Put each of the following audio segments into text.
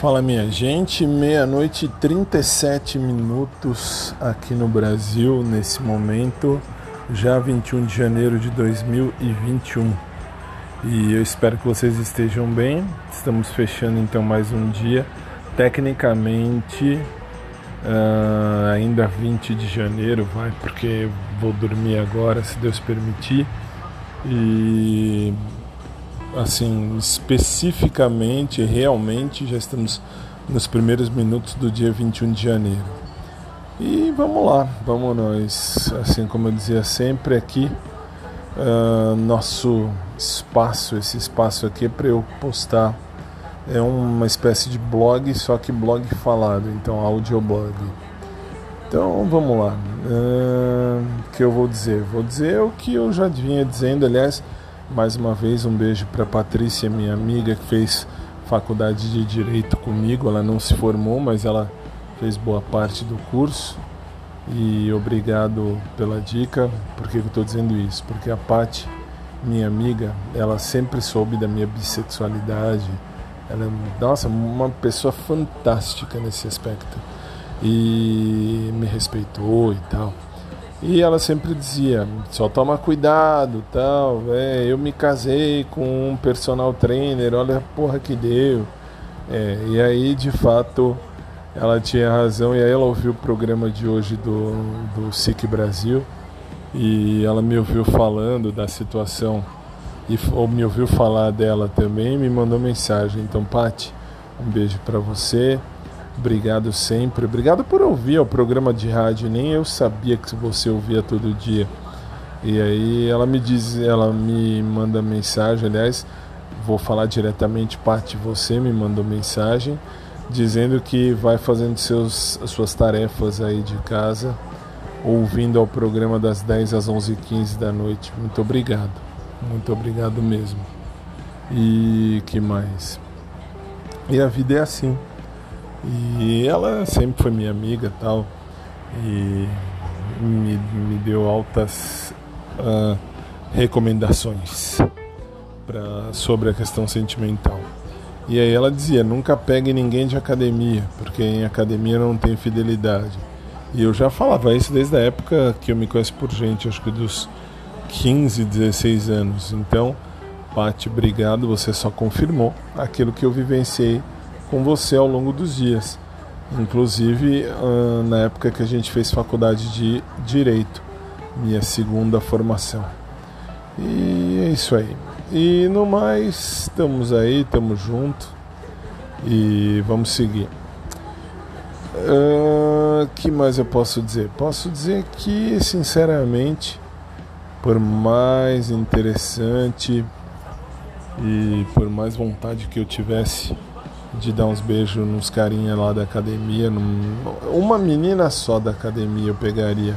Fala minha gente, meia-noite e 37 minutos aqui no Brasil nesse momento, já 21 de janeiro de 2021. E eu espero que vocês estejam bem. Estamos fechando então mais um dia. Tecnicamente, uh, ainda 20 de janeiro, vai, porque vou dormir agora, se Deus permitir. E assim, especificamente, realmente, já estamos nos primeiros minutos do dia 21 de janeiro. E vamos lá, vamos nós. Assim como eu dizia sempre aqui, uh, nosso espaço, esse espaço aqui é para eu postar. É uma espécie de blog, só que blog falado, então audioblog. Então vamos lá. O uh, que eu vou dizer? Vou dizer o que eu já vinha dizendo, aliás mais uma vez, um beijo para Patrícia, minha amiga, que fez faculdade de Direito comigo. Ela não se formou, mas ela fez boa parte do curso. E obrigado pela dica. Por que eu estou dizendo isso? Porque a Pati, minha amiga, ela sempre soube da minha bissexualidade. Ela é, nossa, uma pessoa fantástica nesse aspecto. E me respeitou e tal. E ela sempre dizia, só toma cuidado, tal, é, eu me casei com um personal trainer, olha a porra que deu. É, e aí, de fato, ela tinha razão, e aí ela ouviu o programa de hoje do, do SIC Brasil, e ela me ouviu falando da situação, e, ou me ouviu falar dela também, e me mandou mensagem. Então, Pati, um beijo para você. Obrigado sempre. Obrigado por ouvir o programa de rádio. Nem eu sabia que você ouvia todo dia. E aí ela me diz, ela me manda mensagem, aliás, vou falar diretamente, parte você me mandou mensagem dizendo que vai fazendo seus, suas tarefas aí de casa, ouvindo ao programa das 10 às 11h15 da noite. Muito obrigado. Muito obrigado mesmo. E que mais? E a vida é assim. E ela sempre foi minha amiga tal. E me, me deu altas uh, recomendações pra, sobre a questão sentimental. E aí ela dizia: nunca pegue ninguém de academia, porque em academia não tem fidelidade. E eu já falava isso desde a época que eu me conheço por gente, acho que dos 15, 16 anos. Então, Paty, obrigado, você só confirmou aquilo que eu vivenciei com você ao longo dos dias. Inclusive uh, na época que a gente fez faculdade de Direito, minha segunda formação. E é isso aí. E no mais, estamos aí, estamos juntos e vamos seguir. Uh, que mais eu posso dizer? Posso dizer que, sinceramente, por mais interessante e por mais vontade que eu tivesse de dar uns beijos nos carinha lá da academia. Num... Uma menina só da academia eu pegaria.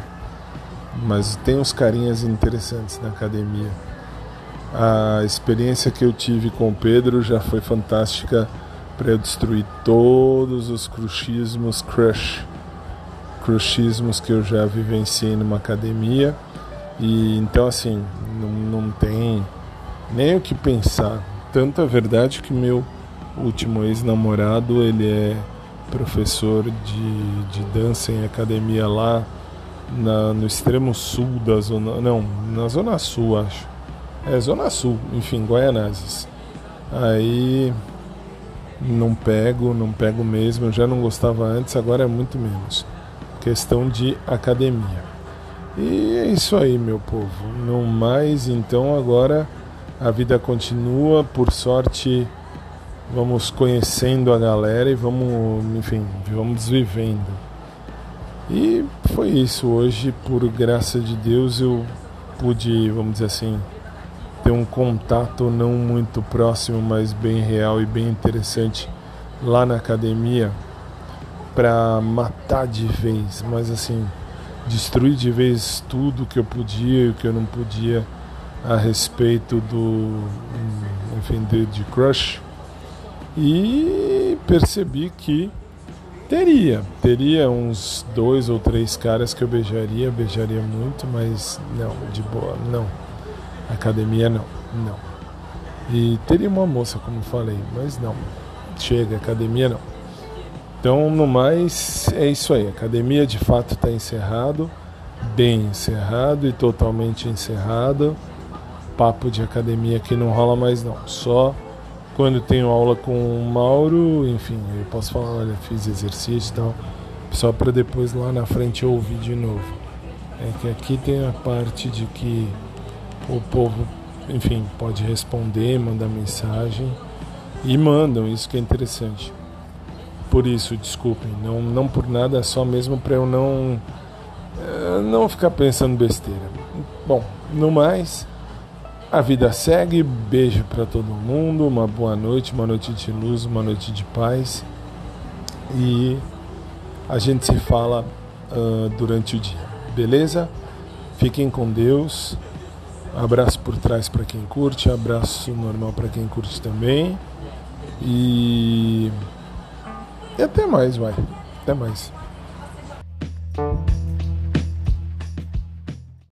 Mas tem uns carinhas interessantes na academia. A experiência que eu tive com o Pedro já foi fantástica para eu destruir todos os crushismos, crush, crushismos que eu já vivenciei numa academia. E então assim, não, não tem nem o que pensar. Tanto é verdade que meu último ex-namorado, ele é professor de, de dança em academia lá na, no extremo sul da zona. Não, na zona sul, acho. É, zona sul, enfim, Guaianazes. Aí não pego, não pego mesmo. Eu já não gostava antes, agora é muito menos. Questão de academia. E é isso aí, meu povo. Não mais, então agora a vida continua. Por sorte vamos conhecendo a galera e vamos, enfim, vamos vivendo. E foi isso. Hoje, por graça de Deus, eu pude, vamos dizer assim, ter um contato não muito próximo, mas bem real e bem interessante lá na academia para matar de vez, mas assim, destruir de vez tudo que eu podia e o que eu não podia a respeito do, enfim, de, de crush e percebi que teria, teria uns dois ou três caras que eu beijaria, beijaria muito, mas não, de boa, não. Academia não, não. E teria uma moça, como falei, mas não. chega, academia não. Então, no mais, é isso aí. Academia de fato está encerrado, bem encerrado e totalmente encerrado. Papo de academia que não rola mais não. Só quando tenho aula com o Mauro, enfim, eu posso falar, olha, fiz exercício e tal, só para depois lá na frente ouvir de novo. É que aqui tem a parte de que o povo, enfim, pode responder, mandar mensagem e mandam, isso que é interessante. Por isso, desculpem, não, não por nada, é só mesmo para eu não é, não ficar pensando besteira. Bom, no mais, a vida segue. Beijo para todo mundo, uma boa noite, uma noite de luz, uma noite de paz e a gente se fala uh, durante o dia, beleza? Fiquem com Deus. Abraço por trás para quem curte, abraço normal para quem curte também. E... e até mais, vai. Até mais.